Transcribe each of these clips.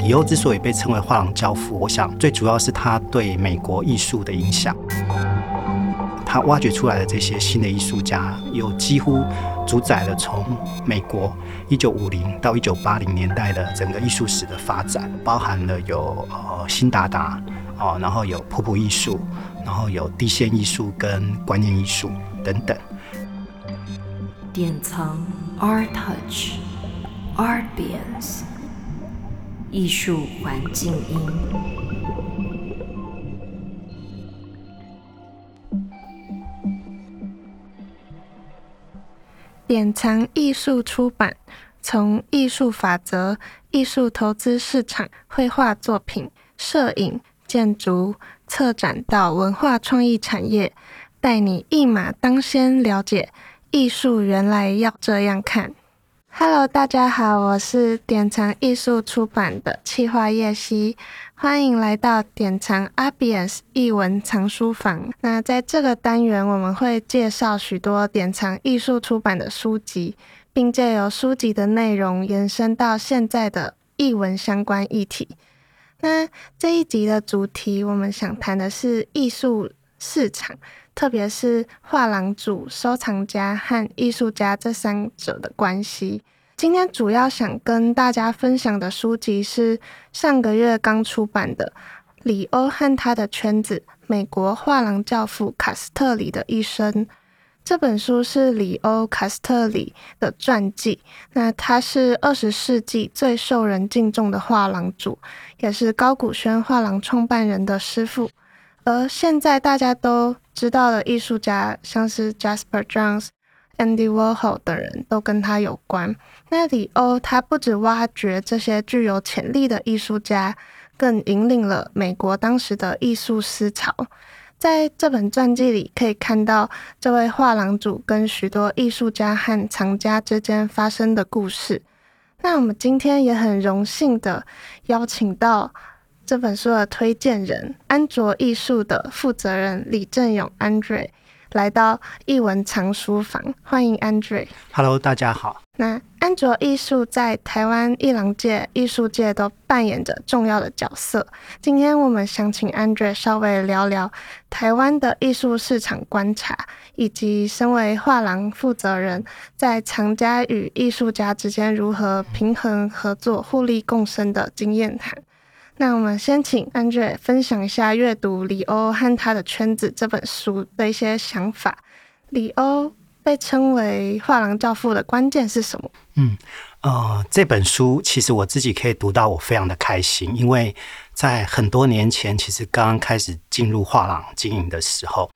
李欧之所以被称为画廊教父，我想最主要是他对美国艺术的影响。他挖掘出来的这些新的艺术家，有几乎主宰了从美国一九五零到一九八零年代的整个艺术史的发展，包含了有呃辛达达哦，然后有普普艺术，然后有地线艺术跟观念艺术等等。典藏 Art Touch Artbience 艺术环境音。典藏艺术出版，从艺术法则、艺术投资市场、绘画作品、摄影、建筑、策展到文化创意产业，带你一马当先，了解艺术原来要这样看。Hello，大家好，我是典藏艺术出版的企划叶希，欢迎来到典藏 a b i e n c e 艺文藏书房。那在这个单元，我们会介绍许多典藏艺术出版的书籍，并借由书籍的内容延伸到现在的艺文相关议题。那这一集的主题，我们想谈的是艺术市场。特别是画廊主、收藏家和艺术家这三者的关系。今天主要想跟大家分享的书籍是上个月刚出版的《李欧和他的圈子：美国画廊教父卡斯特里的一生》。这本书是李欧·卡斯特里的传记。那他是二十世纪最受人敬重的画廊主，也是高古轩画廊创办人的师傅。而现在大家都知道的艺术家，像是 Jasper Johns、Andy Warhol 等人都跟他有关。那李欧他不止挖掘这些具有潜力的艺术家，更引领了美国当时的艺术思潮。在这本传记里，可以看到这位画廊主跟许多艺术家和藏家之间发生的故事。那我们今天也很荣幸的邀请到。这本书的推荐人，安卓艺术的负责人李正勇 Andre 来到艺文藏书房，欢迎 Andre。Hello，大家好。那安卓艺术在台湾艺廊界、艺术界都扮演着重要的角色。今天我们想请 Andre 稍微聊聊台湾的艺术市场观察，以及身为画廊负责人，在藏家与艺术家之间如何平衡合作、互利共生的经验谈。那我们先请 Andre 分享一下阅读《李欧和他的圈子》这本书的一些想法。李欧被称为画廊教父的关键是什么？嗯，呃，这本书其实我自己可以读到，我非常的开心，因为在很多年前，其实刚刚开始进入画廊经营的时候。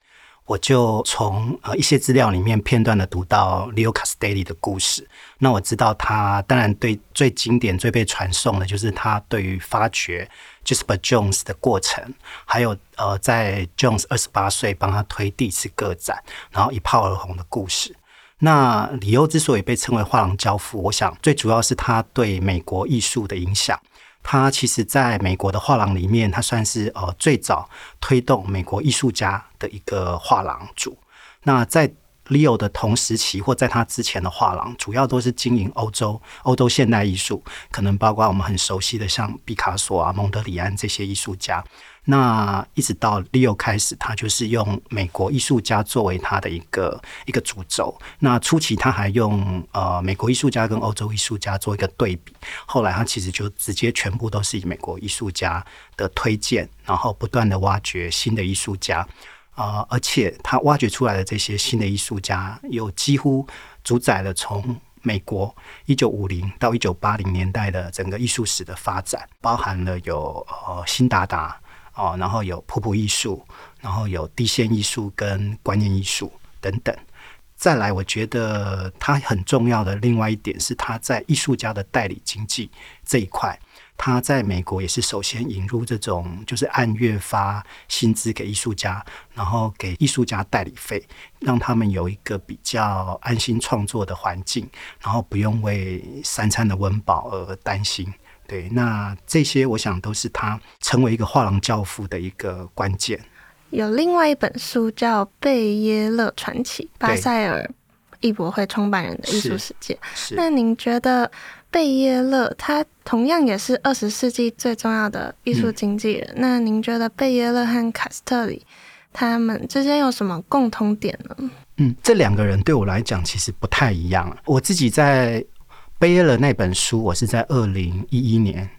我就从呃一些资料里面片段的读到 Leo Castelli 的故事。那我知道他当然对最经典、最被传颂的就是他对于发掘 Jasper Johns 的过程，还有呃在 Jones 二十八岁帮他推第一次个展，然后一炮而红的故事。那李欧之所以被称为画廊教父，我想最主要是他对美国艺术的影响。他其实在美国的画廊里面，他算是呃最早推动美国艺术家的一个画廊主。那在 Leo 的同时期或在他之前的画廊，主要都是经营欧洲欧洲现代艺术，可能包括我们很熟悉的像毕卡索啊、蒙德里安这些艺术家。那一直到 Leo 开始，他就是用美国艺术家作为他的一个一个主轴。那初期他还用呃美国艺术家跟欧洲艺术家做一个对比，后来他其实就直接全部都是以美国艺术家的推荐，然后不断的挖掘新的艺术家啊、而且他挖掘出来的这些新的艺术家，有几乎主宰了从美国一九五零到一九八零年代的整个艺术史的发展，包含了有呃辛达达。哦，然后有普普艺术，然后有地线艺术跟观念艺术等等。再来，我觉得他很重要的另外一点是，他在艺术家的代理经济这一块，他在美国也是首先引入这种就是按月发薪资给艺术家，然后给艺术家代理费，让他们有一个比较安心创作的环境，然后不用为三餐的温饱而担心。对，那这些我想都是他成为一个画廊教父的一个关键。有另外一本书叫《贝耶勒传奇》，巴塞尔艺博会创办人的艺术世界。是。那您觉得贝耶勒他同样也是二十世纪最重要的艺术经纪人，嗯、那您觉得贝耶勒和卡斯特里他们之间有什么共通点呢？嗯，这两个人对我来讲其实不太一样。我自己在贝耶勒那本书，我是在二零一一年，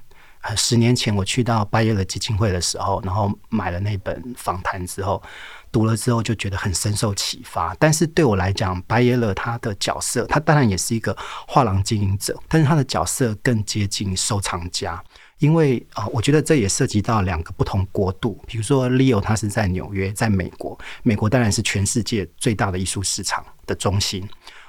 呃，十年前我去到贝耶勒基金会的时候，然后买了那本访谈之后，读了之后就觉得很深受启发。但是对我来讲，白耶勒他的角色，他当然也是一个画廊经营者，但是他的角色更接近收藏家。因为啊，我觉得这也涉及到两个不同国度。比如说，Leo 他是在纽约，在美国，美国当然是全世界最大的艺术市场的中心。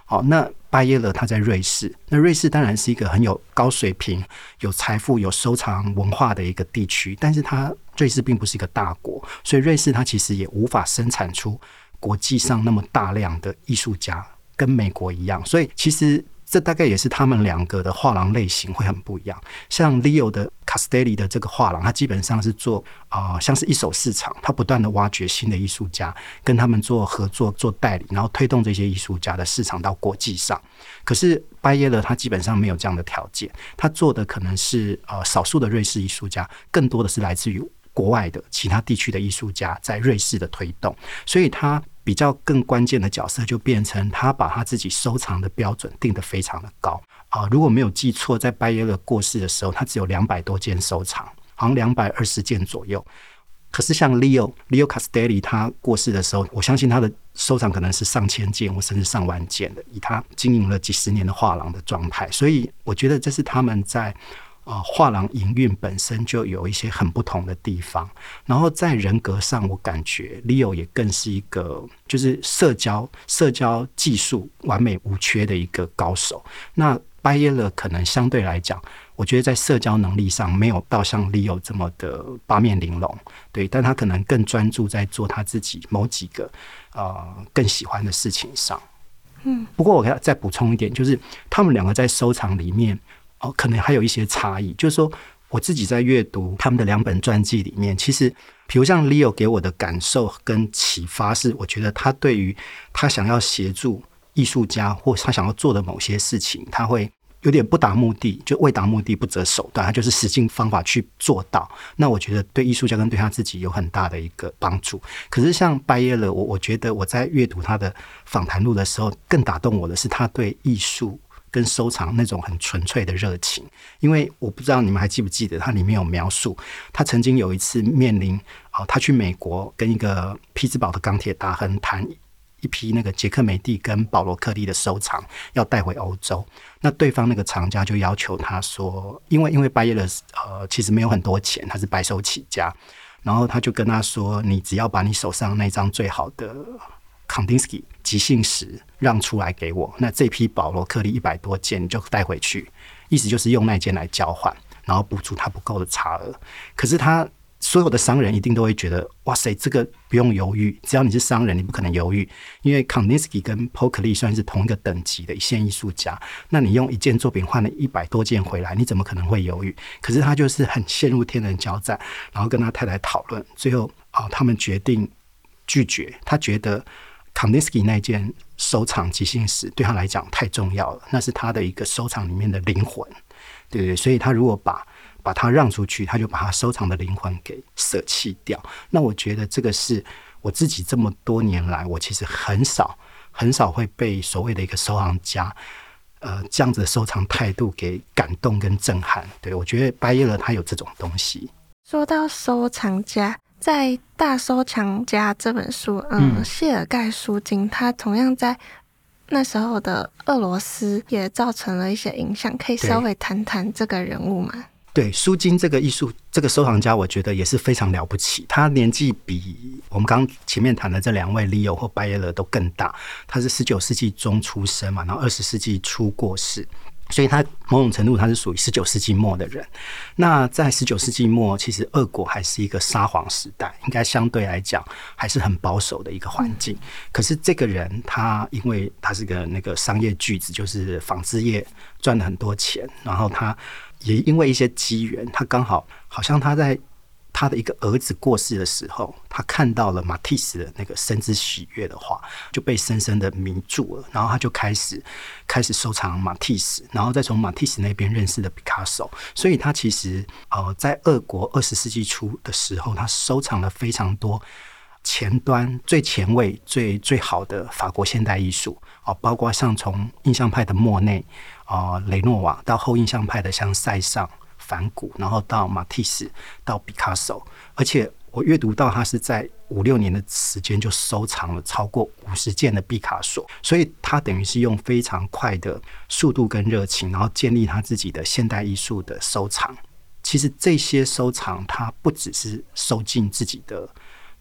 好，那巴耶勒他在瑞士，那瑞士当然是一个很有高水平、有财富、有收藏文化的一个地区，但是它瑞士并不是一个大国，所以瑞士它其实也无法生产出国际上那么大量的艺术家，跟美国一样，所以其实。这大概也是他们两个的画廊类型会很不一样。像 Leo 的 Castelli 的这个画廊，它基本上是做啊、像是一手市场，它不断的挖掘新的艺术家，跟他们做合作、做代理，然后推动这些艺术家的市场到国际上。可是拜耶勒他基本上没有这样的条件，他做的可能是呃少数的瑞士艺术家，更多的是来自于国外的其他地区的艺术家在瑞士的推动，所以他。比较更关键的角色就变成他把他自己收藏的标准定得非常的高啊！如果没有记错，在拜耶勒过世的时候，他只有两百多件收藏，好像两百二十件左右。可是像 Leo Leo Castelli 他过世的时候，我相信他的收藏可能是上千件或甚至上万件的，以他经营了几十年的画廊的状态，所以我觉得这是他们在。啊，画廊营运本身就有一些很不同的地方，然后在人格上，我感觉 Leo 也更是一个就是社交社交技术完美无缺的一个高手。那拜耶勒可能相对来讲，我觉得在社交能力上没有到像 Leo 这么的八面玲珑，对，但他可能更专注在做他自己某几个呃更喜欢的事情上。嗯，不过我要再补充一点，就是他们两个在收藏里面。可能还有一些差异，就是说，我自己在阅读他们的两本传记里面，其实，比如像 Leo 给我的感受跟启发是，我觉得他对于他想要协助艺术家或他想要做的某些事情，他会有点不达目的，就为达目的不择手段，他就是使尽方法去做到。那我觉得对艺术家跟对他自己有很大的一个帮助。可是像拜耶勒，我我觉得我在阅读他的访谈录的时候，更打动我的是他对艺术。跟收藏那种很纯粹的热情，因为我不知道你们还记不记得，它里面有描述，他曾经有一次面临啊，他去美国跟一个匹兹堡的钢铁大亨谈一批那个杰克梅蒂跟保罗克利的收藏要带回欧洲，那对方那个藏家就要求他说，因为因为拜耶勒呃其实没有很多钱，他是白手起家，然后他就跟他说，你只要把你手上那张最好的。康丁斯基即兴时让出来给我，那这批保罗克利一百多件你就带回去，意思就是用那件来交换，然后补足他不够的差额。可是他所有的商人一定都会觉得，哇塞，这个不用犹豫，只要你是商人，你不可能犹豫，因为康丁斯基跟波克利算是同一个等级的一线艺术家，那你用一件作品换了一百多件回来，你怎么可能会犹豫？可是他就是很陷入天人交战，然后跟他太太讨论，最后啊，他们决定拒绝，他觉得。康定斯基那件收藏即兴史对他来讲太重要了，那是他的一个收藏里面的灵魂，对不对？所以他如果把把它让出去，他就把他收藏的灵魂给舍弃掉。那我觉得这个是我自己这么多年来，我其实很少很少会被所谓的一个收藏家，呃，这样子的收藏态度给感动跟震撼。对，我觉得拜耶了他有这种东西。说到收藏家。在《大收藏家》这本书，嗯，谢尔盖·舒金他同样在那时候的俄罗斯也造成了一些影响，可以稍微谈谈这个人物吗？对，舒金这个艺术这个收藏家，我觉得也是非常了不起。他年纪比我们刚前面谈的这两位 Leo 或拜耶勒都更大。他是十九世纪中出生嘛，然后二十世纪初过世。所以他某种程度他是属于十九世纪末的人。那在十九世纪末，其实俄国还是一个沙皇时代，应该相对来讲还是很保守的一个环境。可是这个人他因为他是个那个商业巨子，就是纺织业赚了很多钱，然后他也因为一些机缘，他刚好好像他在。他的一个儿子过世的时候，他看到了马蒂斯的那个深知喜悦的画，就被深深的迷住了。然后他就开始开始收藏马蒂斯，然后再从马蒂斯那边认识了毕卡索。所以他其实呃，在俄国二十世纪初的时候，他收藏了非常多前端最前卫、最最好的法国现代艺术啊，包括像从印象派的莫内啊、雷诺瓦到后印象派的像塞尚。梵谷，然后到马蒂斯，到毕卡索，而且我阅读到他是在五六年的时间就收藏了超过五十件的毕卡索，所以他等于是用非常快的速度跟热情，然后建立他自己的现代艺术的收藏。其实这些收藏，他不只是收进自己的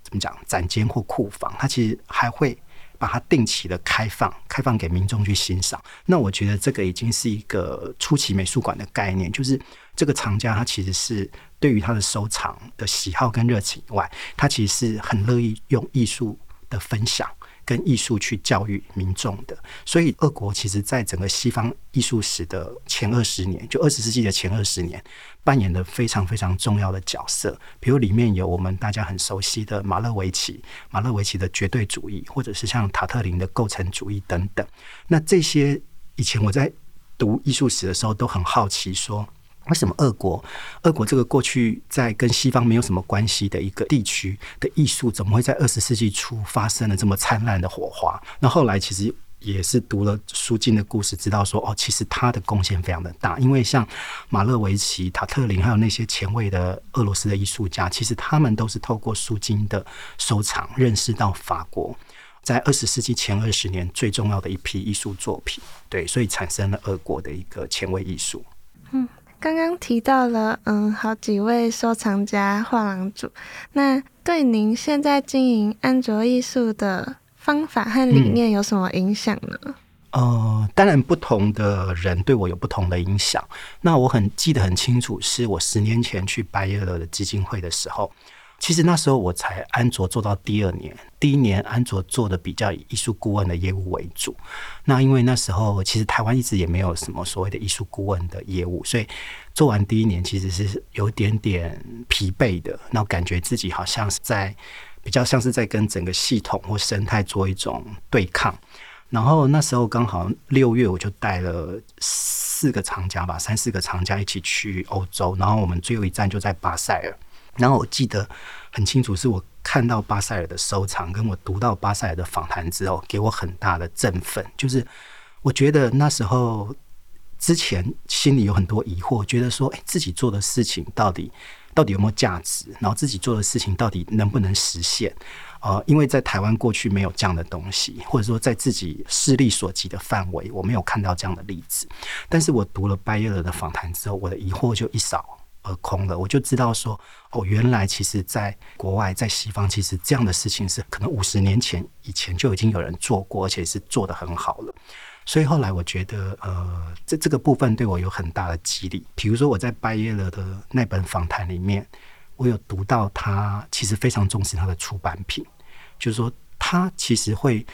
怎么讲展间或库房，他其实还会。把它定期的开放，开放给民众去欣赏。那我觉得这个已经是一个初期美术馆的概念，就是这个藏家他其实是对于他的收藏的喜好跟热情以外，他其实是很乐意用艺术的分享。跟艺术去教育民众的，所以俄国其实在整个西方艺术史的前二十年，就二十世纪的前二十年，扮演了非常非常重要的角色。比如里面有我们大家很熟悉的马勒维奇，马勒维奇的绝对主义，或者是像塔特林的构成主义等等。那这些以前我在读艺术史的时候都很好奇说。为什么俄国？俄国这个过去在跟西方没有什么关系的一个地区的艺术，怎么会在二十世纪初发生了这么灿烂的火花？那后来其实也是读了苏金的故事，知道说哦，其实他的贡献非常的大。因为像马勒维奇、塔特林，还有那些前卫的俄罗斯的艺术家，其实他们都是透过苏金的收藏，认识到法国在二十世纪前二十年最重要的一批艺术作品。对，所以产生了俄国的一个前卫艺术。嗯。刚刚提到了，嗯，好几位收藏家、画廊主，那对您现在经营安卓艺术的方法和理念有什么影响呢？嗯，呃，当然，不同的人对我有不同的影响。那我很记得很清楚，是我十年前去白耶勒的基金会的时候。其实那时候我才安卓做到第二年，第一年安卓做的比较以艺术顾问的业务为主。那因为那时候其实台湾一直也没有什么所谓的艺术顾问的业务，所以做完第一年其实是有点点疲惫的，那感觉自己好像是在比较像是在跟整个系统或生态做一种对抗。然后那时候刚好六月，我就带了四个厂家吧，三四个厂家一起去欧洲，然后我们最后一站就在巴塞尔。然后我记得很清楚，是我看到巴塞尔的收藏，跟我读到巴塞尔的访谈之后，给我很大的振奋。就是我觉得那时候之前心里有很多疑惑，觉得说，哎，自己做的事情到底到底有没有价值？然后自己做的事情到底能不能实现？呃，因为在台湾过去没有这样的东西，或者说在自己势力所及的范围，我没有看到这样的例子。但是我读了拜耶勒的访谈之后，我的疑惑就一扫而空了，我就知道说，哦，原来其实在国外，在西方，其实这样的事情是可能五十年前以前就已经有人做过，而且是做得很好了。所以后来我觉得，呃，这这个部分对我有很大的激励。比如说我在拜耶勒的那本访谈里面，我有读到他其实非常重视他的出版品，就是说他其实会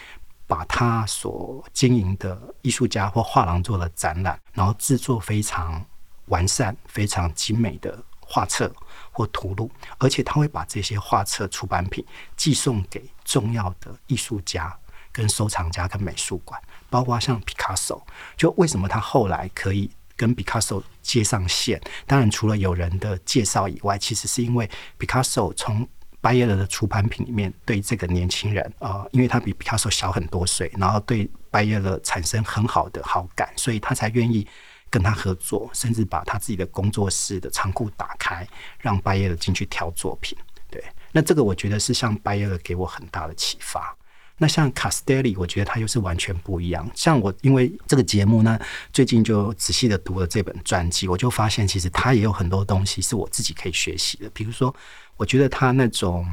把他所经营的艺术家或画廊做了展览，然后制作非常。完善非常精美的画册或图录，而且他会把这些画册出版品寄送给重要的艺术家、跟收藏家、跟美术馆，包括像毕卡索。就为什么他后来可以跟毕卡索接上线？当然，除了有人的介绍以外，其实是因为毕卡索从拜耶勒的出版品里面对这个年轻人，呃，因为他比皮卡索小很多岁，然后对拜耶勒产生很好的好感，所以他才愿意。跟他合作，甚至把他自己的工作室的仓库打开，让拜耶尔进去挑作品。对，那这个我觉得是像拜耶尔给我很大的启发。那像卡斯戴利，我觉得他又是完全不一样。像我因为这个节目呢，最近就仔细的读了这本传记，我就发现其实他也有很多东西是我自己可以学习的。比如说，我觉得他那种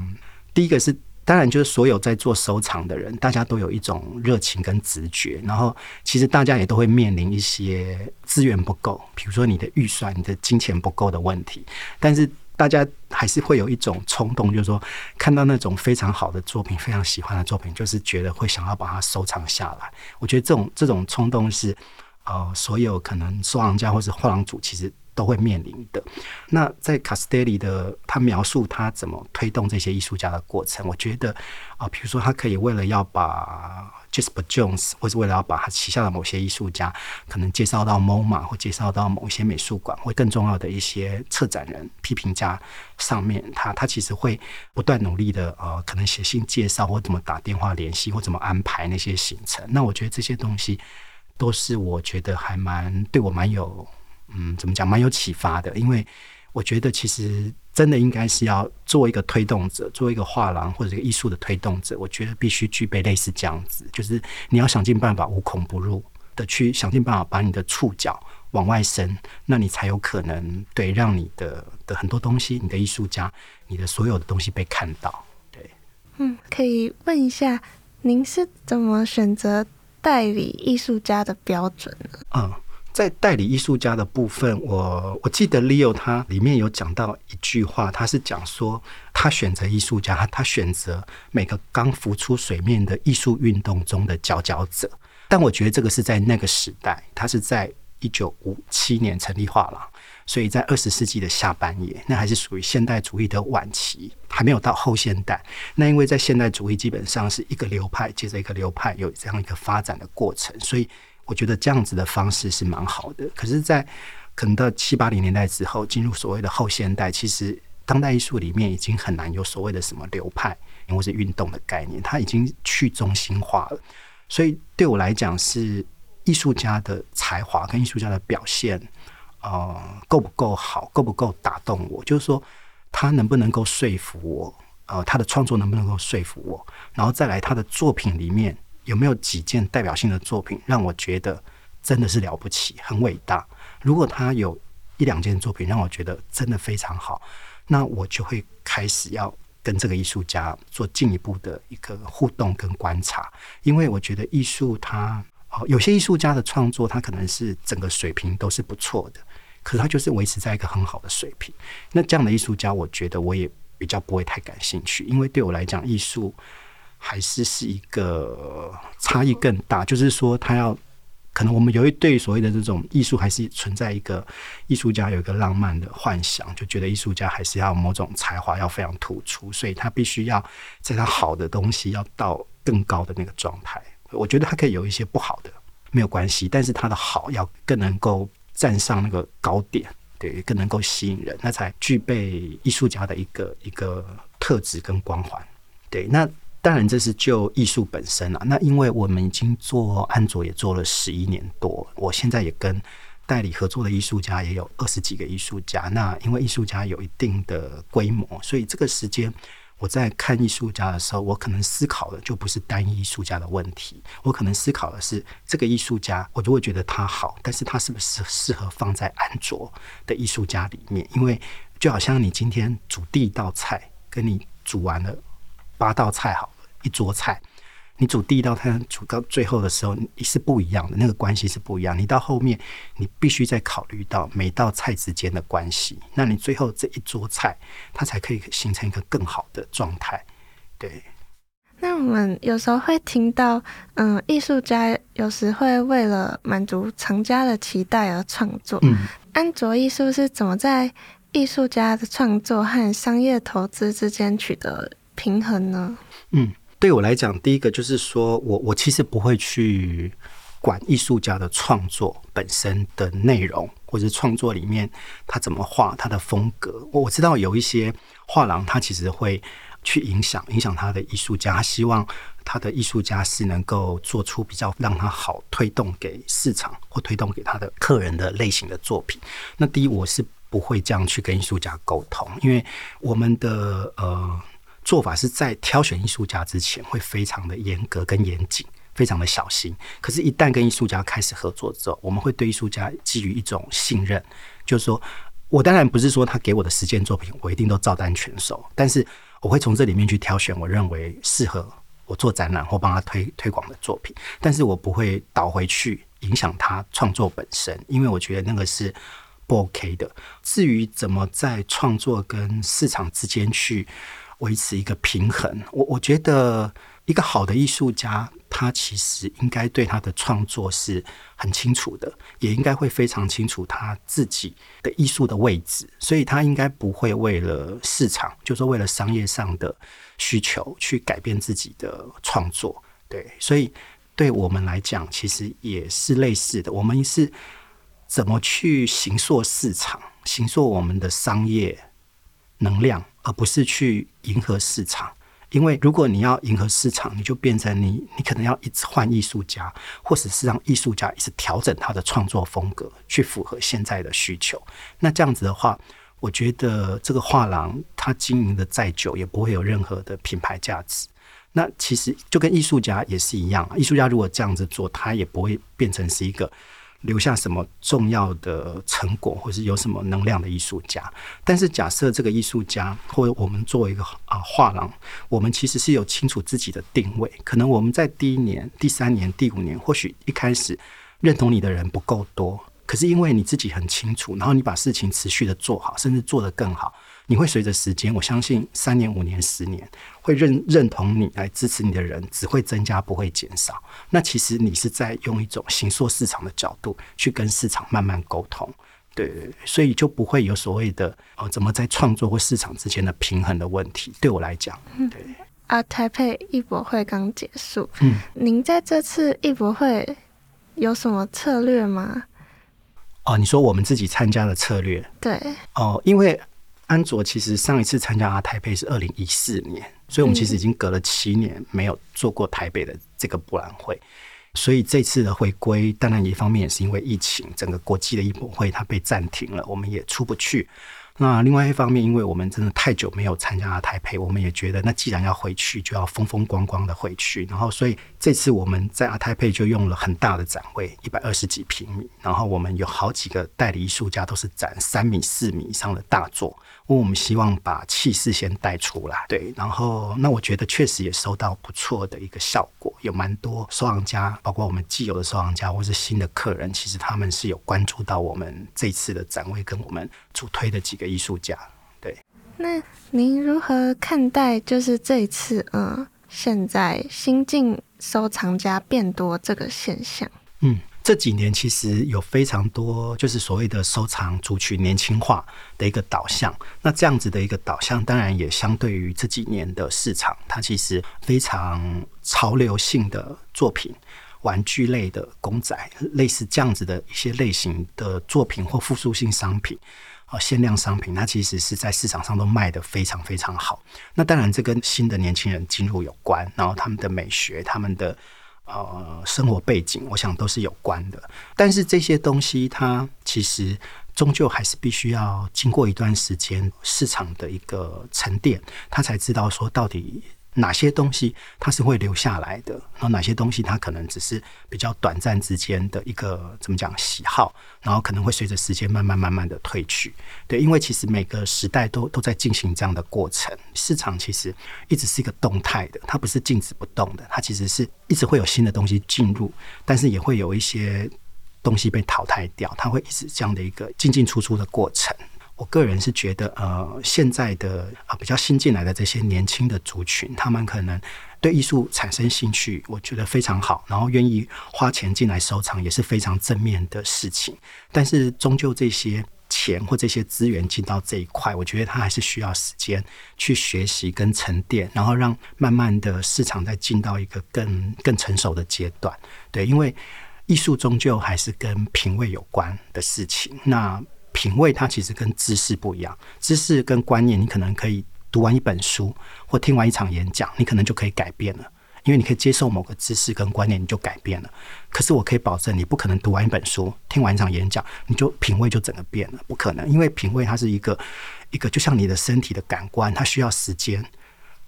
第一个是。当然，就是所有在做收藏的人，大家都有一种热情跟直觉。然后，其实大家也都会面临一些资源不够，比如说你的预算、你的金钱不够的问题。但是，大家还是会有一种冲动，就是说看到那种非常好的作品、非常喜欢的作品，就是觉得会想要把它收藏下来。我觉得这种这种冲动是，呃，所有可能收藏家或是画廊主其实都会面临的。那在 Castelli 的他描述他怎么推动这些艺术家的过程，我觉得啊，比如说他可以为了要把 Jasper Jones，或是为了要把他旗下的某些艺术家，可能介绍到 MoMA 或介绍到某一些美术馆，或更重要的一些策展人、批评家上面，他他其实会不断努力的呃，可能写信介绍，或怎么打电话联系，或怎么安排那些行程。那我觉得这些东西都是我觉得还蛮对我蛮有嗯，怎么讲，蛮有启发的，因为我觉得其实。真的应该是要做一个推动者，做一个画廊或者一个艺术的推动者。我觉得必须具备类似这样子，就是你要想尽办法无孔不入的去想尽办法把你的触角往外伸，那你才有可能对让你的的很多东西，你的艺术家，你的所有的东西被看到。对，嗯，可以问一下，您是怎么选择代理艺术家的标准呢？嗯。在代理艺术家的部分，我我记得 Leo 他里面有讲到一句话，他是讲说他选择艺术家，他选择每个刚浮出水面的艺术运动中的佼佼者。但我觉得这个是在那个时代，他是在一九五七年成立画廊，所以在二十世纪的下半叶，那还是属于现代主义的晚期，还没有到后现代。那因为在现代主义基本上是一个流派接着一个流派有这样一个发展的过程，所以。我觉得这样子的方式是蛮好的，可是，在可能到七八零年代之后，进入所谓的后现代，其实当代艺术里面已经很难有所谓的什么流派或是运动的概念，它已经去中心化了。所以对我来讲，是艺术家的才华跟艺术家的表现，呃，够不够好，够不够打动我？就是说，他能不能够说服我？呃，他的创作能不能够说服我？然后再来，他的作品里面。有没有几件代表性的作品让我觉得真的是了不起、很伟大？如果他有一两件作品让我觉得真的非常好，那我就会开始要跟这个艺术家做进一步的一个互动跟观察。因为我觉得艺术它哦，有些艺术家的创作，他可能是整个水平都是不错的，可是他就是维持在一个很好的水平。那这样的艺术家，我觉得我也比较不会太感兴趣，因为对我来讲，艺术。还是是一个差异更大，就是说，他要可能我们有一对所谓的这种艺术，还是存在一个艺术家有一个浪漫的幻想，就觉得艺术家还是要某种才华要非常突出，所以他必须要在他好的东西要到更高的那个状态。我觉得他可以有一些不好的没有关系，但是他的好要更能够站上那个高点，对，更能够吸引人，那才具备艺术家的一个一个特质跟光环。对，那。当然，这是就艺术本身了。那因为我们已经做安卓也做了十一年多，我现在也跟代理合作的艺术家也有二十几个艺术家。那因为艺术家有一定的规模，所以这个时间我在看艺术家的时候，我可能思考的就不是单一艺术家的问题，我可能思考的是这个艺术家，我就会觉得他好，但是他是不是适合放在安卓的艺术家里面？因为就好像你今天煮第一道菜，跟你煮完了。八道菜好，一桌菜，你煮第一道菜煮到最后的时候，你是不一样的，那个关系是不一样。你到后面，你必须再考虑到每道菜之间的关系，那你最后这一桌菜，它才可以形成一个更好的状态。对。那我们有时候会听到，嗯，艺术家有时会为了满足藏家的期待而创作。嗯，安卓艺术是怎么在艺术家的创作和商业投资之间取得平衡呢？嗯，对我来讲，第一个就是说我我其实不会去管艺术家的创作本身的内容，或者创作里面他怎么画他的风格。我我知道有一些画廊，他其实会去影响影响他的艺术家，希望他的艺术家是能够做出比较让他好推动给市场或推动给他的客人的类型的作品。那第一，我是不会这样去跟艺术家沟通，因为我们的呃。做法是在挑选艺术家之前会非常的严格跟严谨，非常的小心。可是，一旦跟艺术家开始合作之后，我们会对艺术家基于一种信任，就是说，我当然不是说他给我的十件作品我一定都照单全收，但是我会从这里面去挑选我认为适合我做展览或帮他推推广的作品，但是我不会倒回去影响他创作本身，因为我觉得那个是不 OK 的。至于怎么在创作跟市场之间去。维持一个平衡，我我觉得一个好的艺术家，他其实应该对他的创作是很清楚的，也应该会非常清楚他自己的艺术的位置，所以他应该不会为了市场，就是为了商业上的需求去改变自己的创作。对，所以对我们来讲，其实也是类似的。我们是怎么去形塑市场，形塑我们的商业能量，而不是去迎合市场。因为如果你要迎合市场，你就变成你，你可能要一直换艺术家，或者是让艺术家一直调整他的创作风格，去符合现在的需求。那这样子的话，我觉得这个画廊它经营的再久，也不会有任何的品牌价值。那其实就跟艺术家也是一样，艺术家如果这样子做，他也不会变成是一个。留下什么重要的成果，或是有什么能量的艺术家？但是假设这个艺术家，或者我们作为一个啊画廊，我们其实是有清楚自己的定位。可能我们在第一年、第三年、第五年，或许一开始认同你的人不够多，可是因为你自己很清楚，然后你把事情持续的做好，甚至做得更好。你会随着时间，我相信三年、五年、十年，会认认同你来支持你的人只会增加，不会减少。那其实你是在用一种形塑市场的角度去跟市场慢慢沟通，对，所以就不会有所谓的哦，怎么在创作或市场之间的平衡的问题。对我来讲，对。啊，台北艺博会刚结束，嗯，您在这次艺博会有什么策略吗？哦，你说我们自己参加的策略？对，哦，因为。安卓其实上一次参加台北是二零一四年，所以我们其实已经隔了七年没有做过台北的这个博览会，所以这次的回归，当然一方面也是因为疫情，整个国际的艺博会它被暂停了，我们也出不去。那另外一方面，因为我们真的太久没有参加了台北，我们也觉得那既然要回去，就要风风光光的回去。然后，所以这次我们在阿泰佩就用了很大的展位，一百二十几平米。然后我们有好几个代理艺术家都是展三米、四米以上的大作，因为我们希望把气势先带出来。对，然后那我觉得确实也收到不错的一个效果，有蛮多收藏家，包括我们既有的收藏家或是新的客人，其实他们是有关注到我们这次的展位跟我们主推的几个。艺术家，对。那您如何看待就是这一次，嗯，现在新进收藏家变多这个现象？嗯，这几年其实有非常多就是所谓的收藏族群年轻化的一个导向。那这样子的一个导向，当然也相对于这几年的市场，它其实非常潮流性的作品，玩具类的公仔，类似这样子的一些类型的作品或复数性商品。哦，限量商品，它其实是在市场上都卖得非常非常好。那当然，这跟新的年轻人进入有关，然后他们的美学、他们的呃生活背景，我想都是有关的。但是这些东西，它其实终究还是必须要经过一段时间市场的一个沉淀，他才知道说到底。哪些东西它是会留下来的？然后哪些东西它可能只是比较短暂之间的一个怎么讲喜好，然后可能会随着时间慢慢慢慢的退去。对，因为其实每个时代都都在进行这样的过程，市场其实一直是一个动态的，它不是静止不动的，它其实是一直会有新的东西进入，但是也会有一些东西被淘汰掉，它会一直这样的一个进进出出的过程。我个人是觉得，呃，现在的啊比较新进来的这些年轻的族群，他们可能对艺术产生兴趣，我觉得非常好，然后愿意花钱进来收藏，也是非常正面的事情。但是，终究这些钱或这些资源进到这一块，我觉得它还是需要时间去学习跟沉淀，然后让慢慢的市场再进到一个更更成熟的阶段。对，因为艺术终究还是跟品味有关的事情。那品味它其实跟知识不一样，知识跟观念，你可能可以读完一本书或听完一场演讲，你可能就可以改变了，因为你可以接受某个知识跟观念，你就改变了。可是我可以保证，你不可能读完一本书、听完一场演讲，你就品味就整个变了，不可能。因为品味它是一个一个，就像你的身体的感官，它需要时间，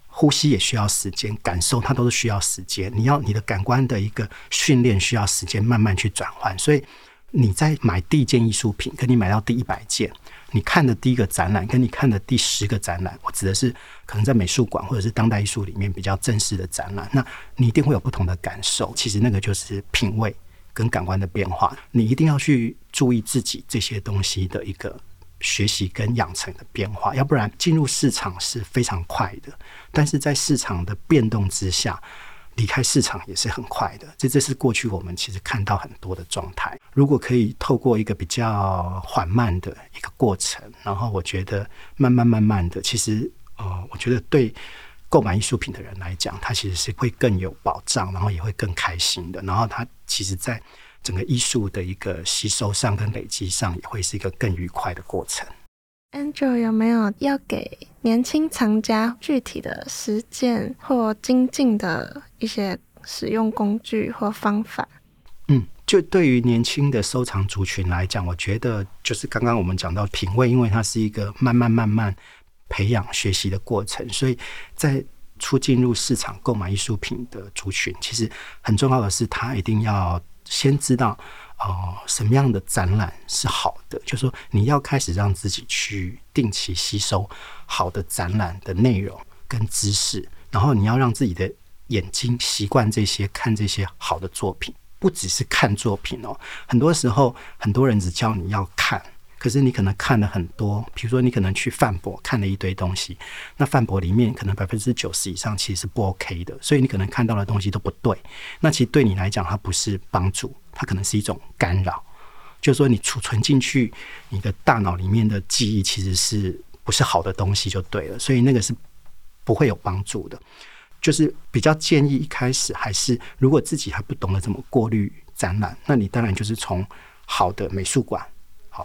呼吸也需要时间，感受它都是需要时间。你要你的感官的一个训练需要时间，慢慢去转换，所以。你在买第一件艺术品，跟你买到第一百件，你看的第一个展览，跟你看的第十个展览，我指的是可能在美术馆或者是当代艺术里面比较正式的展览，那你一定会有不同的感受。其实那个就是品味跟感官的变化，你一定要去注意自己这些东西的一个学习跟养成的变化，要不然进入市场是非常快的，但是在市场的变动之下。离开市场也是很快的。这这是过去我们其实看到很多的状态。如果可以透过一个比较缓慢的一个过程，然后我觉得慢慢慢慢的，其实呃，我觉得对购买艺术品的人来讲，他其实是会更有保障，然后也会更开心的。然后他其实在整个艺术的一个吸收上跟累积上，也会是一个更愉快的过程。Andrew 有没有要给年轻藏家具体的实践或精进的一些使用工具或方法？嗯，就对于年轻的收藏族群来讲，我觉得就是刚刚我们讲到品味，因为它是一个慢慢慢慢培养学习的过程，所以在初进入市场购买艺术品的族群，其实很重要的是，他一定要先知道。哦，什么样的展览是好的？就是说，你要开始让自己去定期吸收好的展览的内容跟知识，然后你要让自己的眼睛习惯这些，看这些好的作品，不只是看作品哦。很多时候，很多人只教你要看。可是你可能看了很多，比如说你可能去饭博看了一堆东西，那饭博里面可能百分之九十以上其实是不 OK 的，所以你可能看到的东西都不对。那其实对你来讲，它不是帮助，它可能是一种干扰。就是说你储存进去你的大脑里面的记忆，其实是不是好的东西就对了，所以那个是不会有帮助的。就是比较建议一开始还是，如果自己还不懂得怎么过滤展览，那你当然就是从好的美术馆。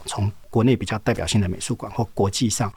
从国内比较代表性的美术馆或国际上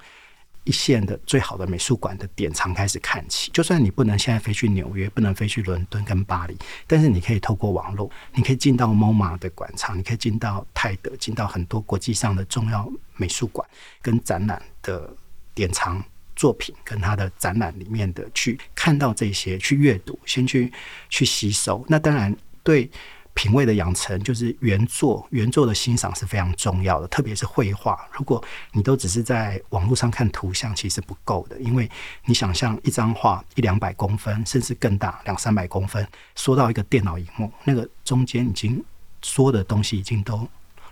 一线的最好的美术馆的典藏开始看起。就算你不能现在飞去纽约，不能飞去伦敦跟巴黎，但是你可以透过网络，你可以进到 MoMA 的馆藏，你可以进到泰德，进到很多国际上的重要美术馆跟展览的典藏作品，跟它的展览里面的去看到这些，去阅读，先去去吸收。那当然对。品味的养成，就是原作原作的欣赏是非常重要的，特别是绘画。如果你都只是在网络上看图像，其实不够的，因为你想象一张画一两百公分，甚至更大两三百公分，缩到一个电脑荧幕，那个中间已经所有的东西已经都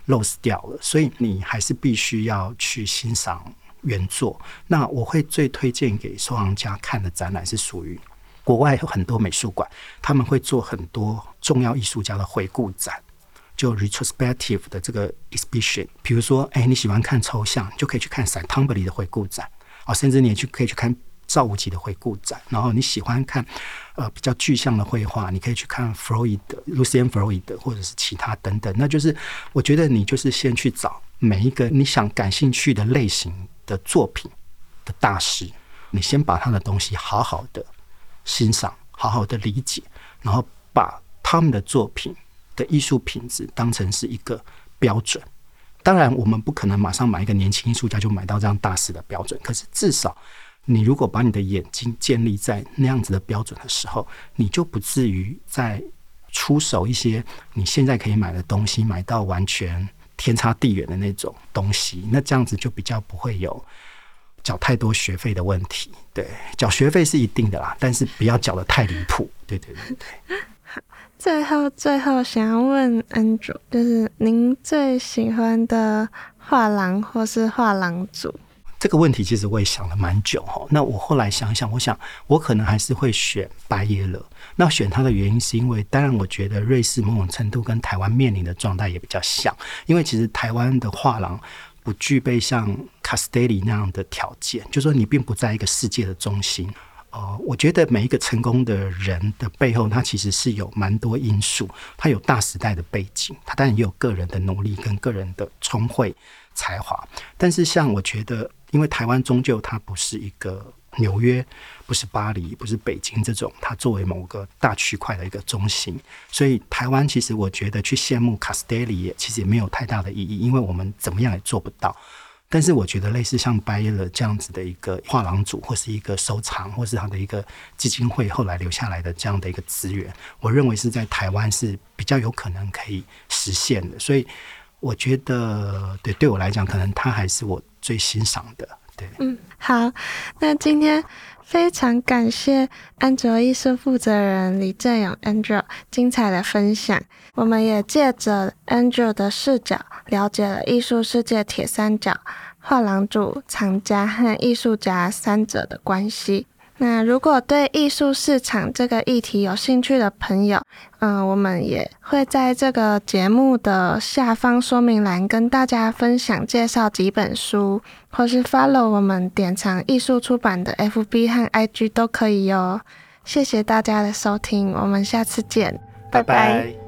lost 掉了，所以你还是必须要去欣赏原作。那我会最推荐给收藏家看的展览是属于。国外有很多美术馆，他们会做很多重要艺术家的回顾展，就 retrospective 的这个 exhibition。比如说，哎，你喜欢看抽象，就可以去看 St. Tamberi 的回顾展啊，甚至你也去可以去看赵无极的回顾展。然后你喜欢看呃比较具象的绘画，你可以去看 Freud、Lucian Freud 或者是其他等等。那就是我觉得你就是先去找每一个你想感兴趣的类型的作品的大师，你先把他的东西好好的。欣赏，好好的理解，然后把他们的作品的艺术品质当成是一个标准。当然，我们不可能马上买一个年轻艺术家就买到这样大师的标准。可是，至少你如果把你的眼睛建立在那样子的标准的时候，你就不至于在出手一些你现在可以买的东西，买到完全天差地远的那种东西。那这样子就比较不会有。缴太多学费的问题，对，缴学费是一定的啦，但是不要缴得太离谱，对对对对。好，最后最后想要问 Andrew，就是您最喜欢的画廊或是画廊主？这个问题其实我也想了蛮久哈。那我后来想想，我想我可能还是会选白耶勒。那选它的原因是因为，当然我觉得瑞士某种程度跟台湾面临的状态也比较像，因为其实台湾的画廊。不具备像 Castelli 那样的条件，就说你并不在一个世界的中心。呃，我觉得每一个成功的人的背后，他其实是有蛮多因素。他有大时代的背景，他当然也有个人的努力跟个人的聪慧才华。但是，像我觉得，因为台湾终究它不是一个。纽约不是巴黎，不是北京这种，它作为某个大区块的一个中心，所以台湾其实我觉得去羡慕卡斯蒂利其实也没有太大的意义，因为我们怎么样也做不到。但是我觉得类似像拜耶勒这样子的一个画廊主，或是一个收藏，或是他的一个基金会后来留下来的这样的一个资源，我认为是在台湾是比较有可能可以实现的。所以我觉得，对对我来讲，可能他还是我最欣赏的。嗯，好，那今天非常感谢安卓艺术负责人李正勇 Andrew 精彩的分享，我们也借着 Andrew 的视角，了解了艺术世界铁三角画廊主、藏家和艺术家三者的关系。那如果对艺术市场这个议题有兴趣的朋友，嗯、我们也会在这个节目的下方说明栏跟大家分享介绍几本书，或是 follow 我们典藏艺术出版的 FB 和 IG 都可以哟。谢谢大家的收听，我们下次见，拜拜。